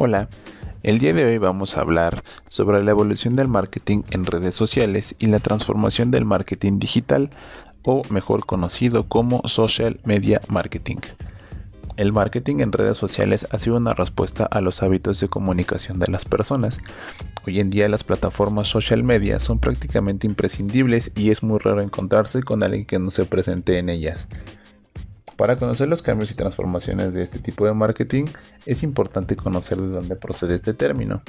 Hola, el día de hoy vamos a hablar sobre la evolución del marketing en redes sociales y la transformación del marketing digital o mejor conocido como social media marketing. El marketing en redes sociales ha sido una respuesta a los hábitos de comunicación de las personas. Hoy en día las plataformas social media son prácticamente imprescindibles y es muy raro encontrarse con alguien que no se presente en ellas. Para conocer los cambios y transformaciones de este tipo de marketing, es importante conocer de dónde procede este término.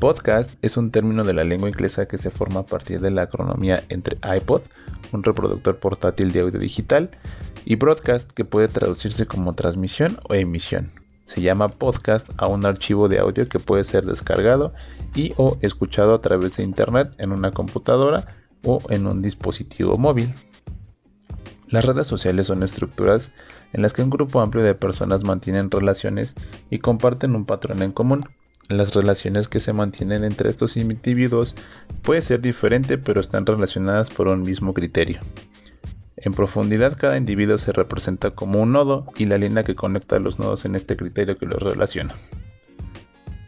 Podcast es un término de la lengua inglesa que se forma a partir de la acronomía entre iPod, un reproductor portátil de audio digital, y broadcast, que puede traducirse como transmisión o emisión. Se llama podcast a un archivo de audio que puede ser descargado y o escuchado a través de internet en una computadora o en un dispositivo móvil. Las redes sociales son estructuras en las que un grupo amplio de personas mantienen relaciones y comparten un patrón en común. Las relaciones que se mantienen entre estos individuos puede ser diferente pero están relacionadas por un mismo criterio. En profundidad cada individuo se representa como un nodo y la línea que conecta los nodos en este criterio que los relaciona.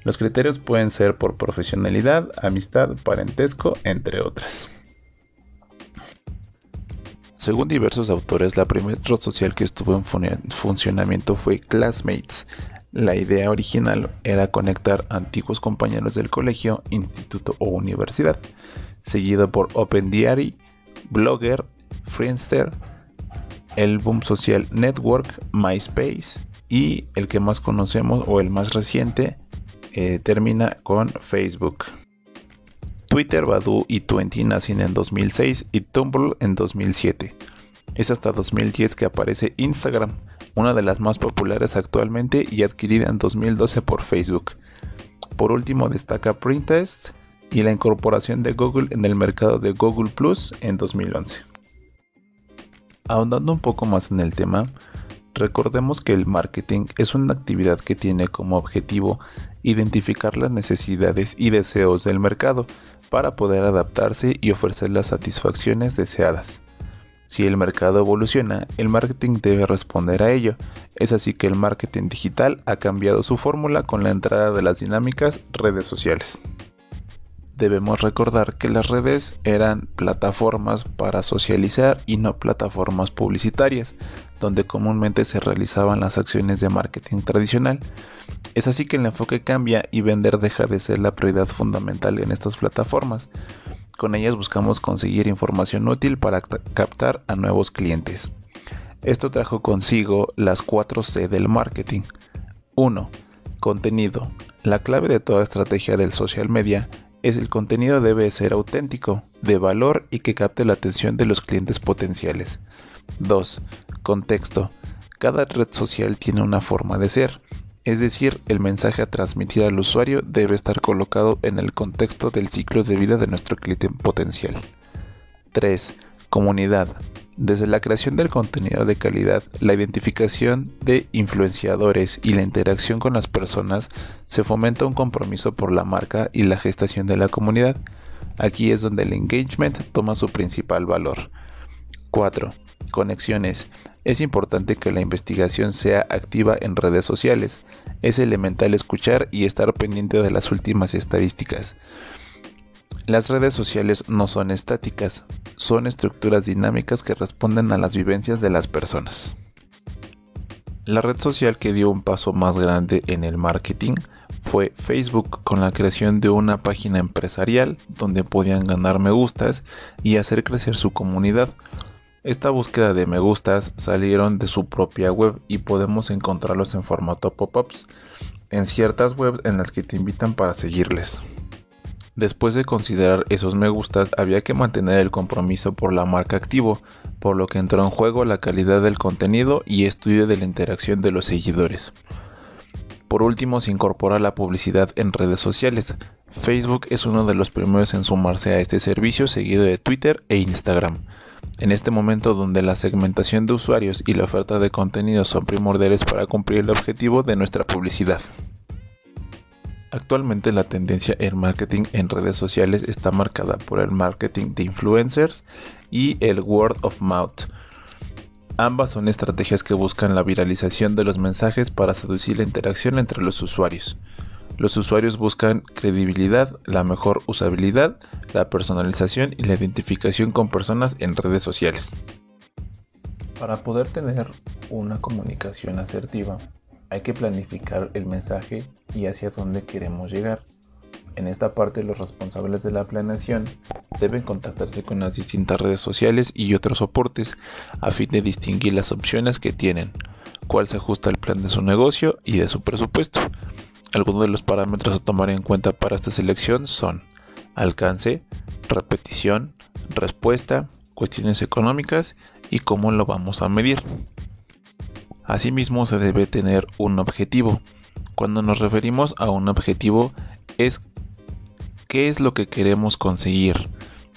Los criterios pueden ser por profesionalidad, amistad, parentesco, entre otras. Según diversos autores, la primera red social que estuvo en funcionamiento fue Classmates. La idea original era conectar antiguos compañeros del colegio, instituto o universidad, seguido por OpenDiary, Blogger, Friendster, el boom social Network, MySpace y el que más conocemos o el más reciente eh, termina con Facebook. Twitter, Badoo y Twenty nacen en 2006 y Tumblr en 2007. Es hasta 2010 que aparece Instagram, una de las más populares actualmente y adquirida en 2012 por Facebook. Por último destaca Pinterest y la incorporación de Google en el mercado de Google Plus en 2011. Ahondando un poco más en el tema, Recordemos que el marketing es una actividad que tiene como objetivo identificar las necesidades y deseos del mercado para poder adaptarse y ofrecer las satisfacciones deseadas. Si el mercado evoluciona, el marketing debe responder a ello. Es así que el marketing digital ha cambiado su fórmula con la entrada de las dinámicas redes sociales. Debemos recordar que las redes eran plataformas para socializar y no plataformas publicitarias, donde comúnmente se realizaban las acciones de marketing tradicional. Es así que el enfoque cambia y vender deja de ser la prioridad fundamental en estas plataformas. Con ellas buscamos conseguir información útil para captar a nuevos clientes. Esto trajo consigo las 4 C del marketing. 1. Contenido. La clave de toda estrategia del social media es el contenido debe ser auténtico, de valor y que capte la atención de los clientes potenciales. 2. Contexto. Cada red social tiene una forma de ser, es decir, el mensaje a transmitir al usuario debe estar colocado en el contexto del ciclo de vida de nuestro cliente potencial. 3. Comunidad. Desde la creación del contenido de calidad, la identificación de influenciadores y la interacción con las personas, se fomenta un compromiso por la marca y la gestación de la comunidad. Aquí es donde el engagement toma su principal valor. 4. Conexiones. Es importante que la investigación sea activa en redes sociales. Es elemental escuchar y estar pendiente de las últimas estadísticas. Las redes sociales no son estáticas, son estructuras dinámicas que responden a las vivencias de las personas. La red social que dio un paso más grande en el marketing fue Facebook con la creación de una página empresarial donde podían ganar me gustas y hacer crecer su comunidad. Esta búsqueda de me gustas salieron de su propia web y podemos encontrarlos en formato pop-ups en ciertas webs en las que te invitan para seguirles. Después de considerar esos me gustas, había que mantener el compromiso por la marca activo, por lo que entró en juego la calidad del contenido y estudio de la interacción de los seguidores. Por último, se incorpora la publicidad en redes sociales. Facebook es uno de los primeros en sumarse a este servicio, seguido de Twitter e Instagram. En este momento donde la segmentación de usuarios y la oferta de contenido son primordiales para cumplir el objetivo de nuestra publicidad. Actualmente la tendencia en marketing en redes sociales está marcada por el marketing de influencers y el word of mouth. Ambas son estrategias que buscan la viralización de los mensajes para seducir la interacción entre los usuarios. Los usuarios buscan credibilidad, la mejor usabilidad, la personalización y la identificación con personas en redes sociales. Para poder tener una comunicación asertiva, hay que planificar el mensaje y hacia dónde queremos llegar. En esta parte los responsables de la planeación deben contactarse con las distintas redes sociales y otros soportes a fin de distinguir las opciones que tienen, cuál se ajusta al plan de su negocio y de su presupuesto. Algunos de los parámetros a tomar en cuenta para esta selección son alcance, repetición, respuesta, cuestiones económicas y cómo lo vamos a medir. Asimismo se debe tener un objetivo. Cuando nos referimos a un objetivo es qué es lo que queremos conseguir.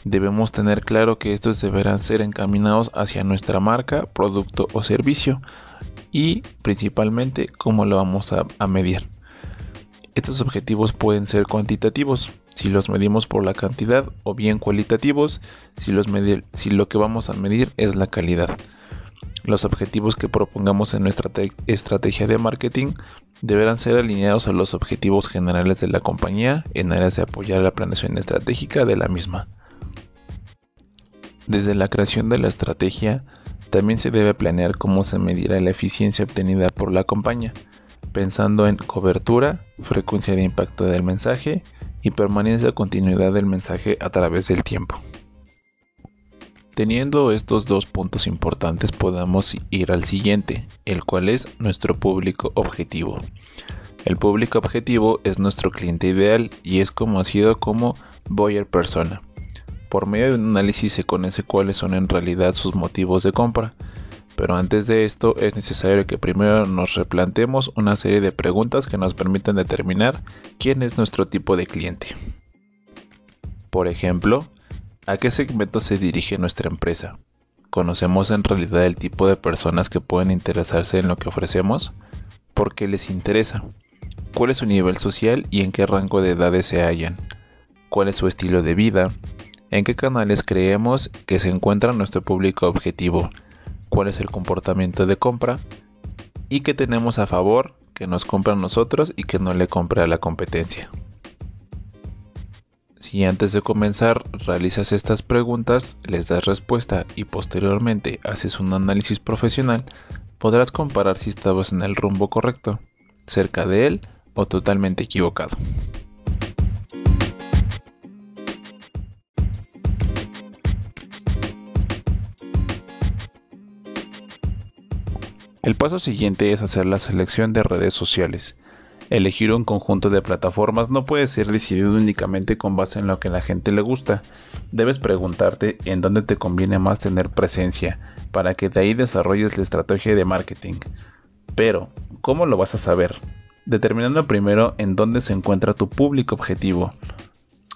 Debemos tener claro que estos deberán ser encaminados hacia nuestra marca, producto o servicio y principalmente cómo lo vamos a, medir. Estos objetivos pueden ser cuantitativos, si los medimos por la cantidad, o bien cualitativos, si lo que vamos a medir es la calidad. Los objetivos que propongamos en nuestra estrategia de marketing deberán ser alineados a los objetivos generales de la compañía en áreas de apoyar la planeación estratégica de la misma. Desde la creación de la estrategia, también se debe planear cómo se medirá la eficiencia obtenida por la compañía pensando en cobertura, frecuencia de impacto del mensaje y permanencia continuidad del mensaje a través del tiempo. Teniendo estos dos puntos importantes podemos ir al siguiente, el cual es nuestro público objetivo. El público objetivo es nuestro cliente ideal y es conocido como buyer persona. Por medio de un análisis se conoce cuáles son en realidad sus motivos de compra, pero antes de esto es necesario que primero nos replantemos una serie de preguntas que nos permitan determinar quién es nuestro tipo de cliente. Por ejemplo, ¿a qué segmento se dirige nuestra empresa? ¿Conocemos en realidad el tipo de personas que pueden interesarse en lo que ofrecemos? ¿Por qué les interesa? ¿Cuál es su nivel social y en qué rango de edades se hallan? ¿Cuál es su estilo de vida? ¿En qué canales creemos que se encuentra nuestro público objetivo? cuál es el comportamiento de compra y qué tenemos a favor que nos compra a nosotros y que no le compre a la competencia. Si antes de comenzar realizas estas preguntas, les das respuesta y posteriormente haces un análisis profesional, podrás comparar si estabas en el rumbo correcto, cerca de él o totalmente equivocado. El paso siguiente es hacer la selección de redes sociales. Elegir un conjunto de plataformas no puede ser decidido únicamente con base en lo que la gente le gusta. Debes preguntarte en dónde te conviene más tener presencia, para que de ahí desarrolles la estrategia de marketing. Pero, ¿cómo lo vas a saber? Determinando primero en dónde se encuentra tu público objetivo.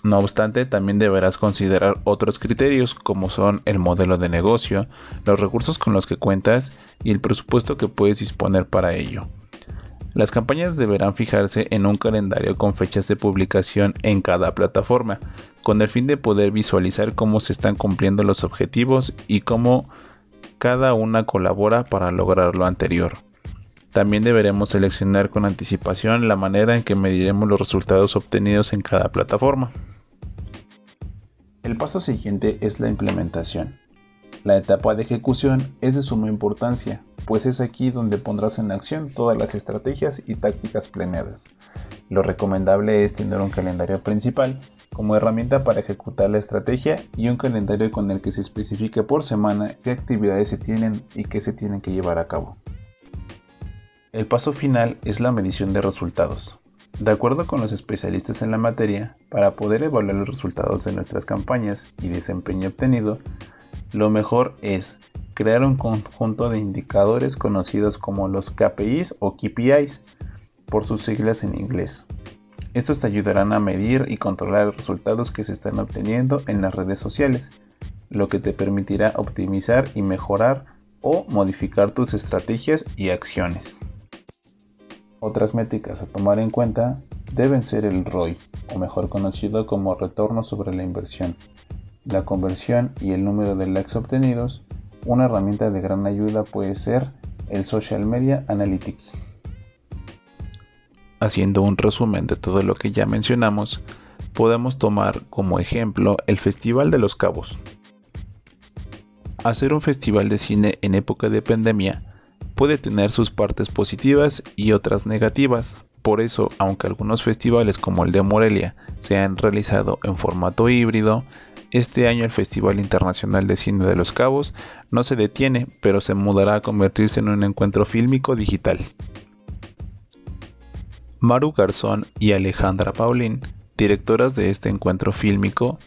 No obstante, también deberás considerar otros criterios como son el modelo de negocio, los recursos con los que cuentas y el presupuesto que puedes disponer para ello. Las campañas deberán fijarse en un calendario con fechas de publicación en cada plataforma, con el fin de poder visualizar cómo se están cumpliendo los objetivos y cómo cada una colabora para lograr lo anterior. También deberemos seleccionar con anticipación la manera en que mediremos los resultados obtenidos en cada plataforma. El paso siguiente es la implementación. La etapa de ejecución es de suma importancia, pues es aquí donde pondrás en acción todas las estrategias y tácticas planeadas. Lo recomendable es tener un calendario principal como herramienta para ejecutar la estrategia y un calendario con el que se especifique por semana qué actividades se tienen y qué se tienen que llevar a cabo. El paso final es la medición de resultados. De acuerdo con los especialistas en la materia, para poder evaluar los resultados de nuestras campañas y desempeño obtenido, lo mejor es crear un conjunto de indicadores conocidos como los KPIs o KPIs, por sus siglas en inglés. Estos te ayudarán a medir y controlar los resultados que se están obteniendo en las redes sociales, lo que te permitirá optimizar y mejorar o modificar tus estrategias y acciones. Otras métricas a tomar en cuenta deben ser el ROI, o mejor conocido como retorno sobre la inversión, la conversión y el número de likes obtenidos. Una herramienta de gran ayuda puede ser el Social Media Analytics. haciendo un resumen de todo lo que ya mencionamos, podemos tomar como ejemplo el Festival de los Cabos. Hacer un festival de cine en época de pandemia puede tener sus partes positivas y otras negativas. Por eso, aunque algunos festivales como el de Morelia se han realizado en formato híbrido, este año el Festival Internacional de Cine de los Cabos no se detiene, pero se mudará a convertirse en un encuentro fílmico digital. Maru Garzón y Alejandra Paulín, directoras de este encuentro fílmico,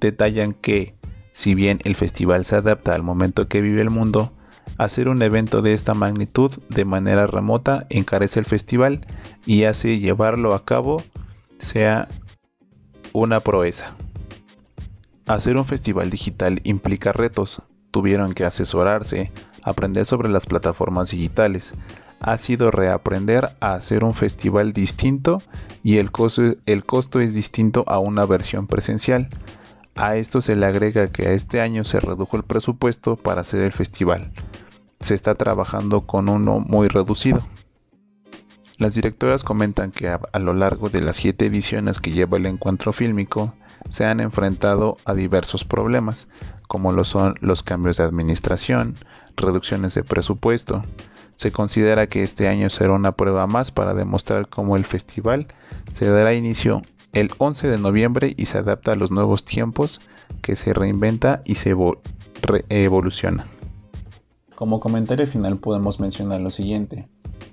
detallan que, si bien el festival se adapta al momento que vive el mundo, Hacer un evento de esta magnitud de manera remota encarece el festival y hace llevarlo a cabo sea una proeza. Hacer un festival digital implica retos. Tuvieron que asesorarse, aprender sobre las plataformas digitales. Ha sido reaprender a hacer un festival distinto y el costo, el costo es distinto a una versión presencial. A esto se le agrega que a este año se redujo el presupuesto para hacer el festival se está trabajando con uno muy reducido. Las directoras comentan que a, lo largo de las siete ediciones que lleva el encuentro fílmico se han enfrentado a diversos problemas, como lo son los cambios de administración, reducciones de presupuesto. Se considera que este año será una prueba más para demostrar cómo el festival se dará inicio el 11 de noviembre y se adapta a los nuevos tiempos, que se reinventa y se evoluciona. Como comentario final podemos mencionar lo siguiente.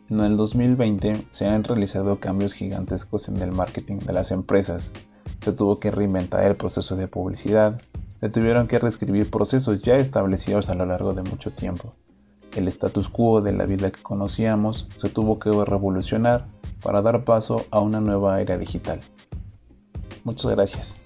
En el 2020 se han realizado cambios gigantescos en el marketing de las empresas. Se tuvo que reinventar el proceso de publicidad. Tuvieron que reescribir procesos ya establecidos a lo largo de mucho tiempo. El status quo de la vida que conocíamos se tuvo que revolucionar para dar paso a una nueva era digital. Muchas gracias.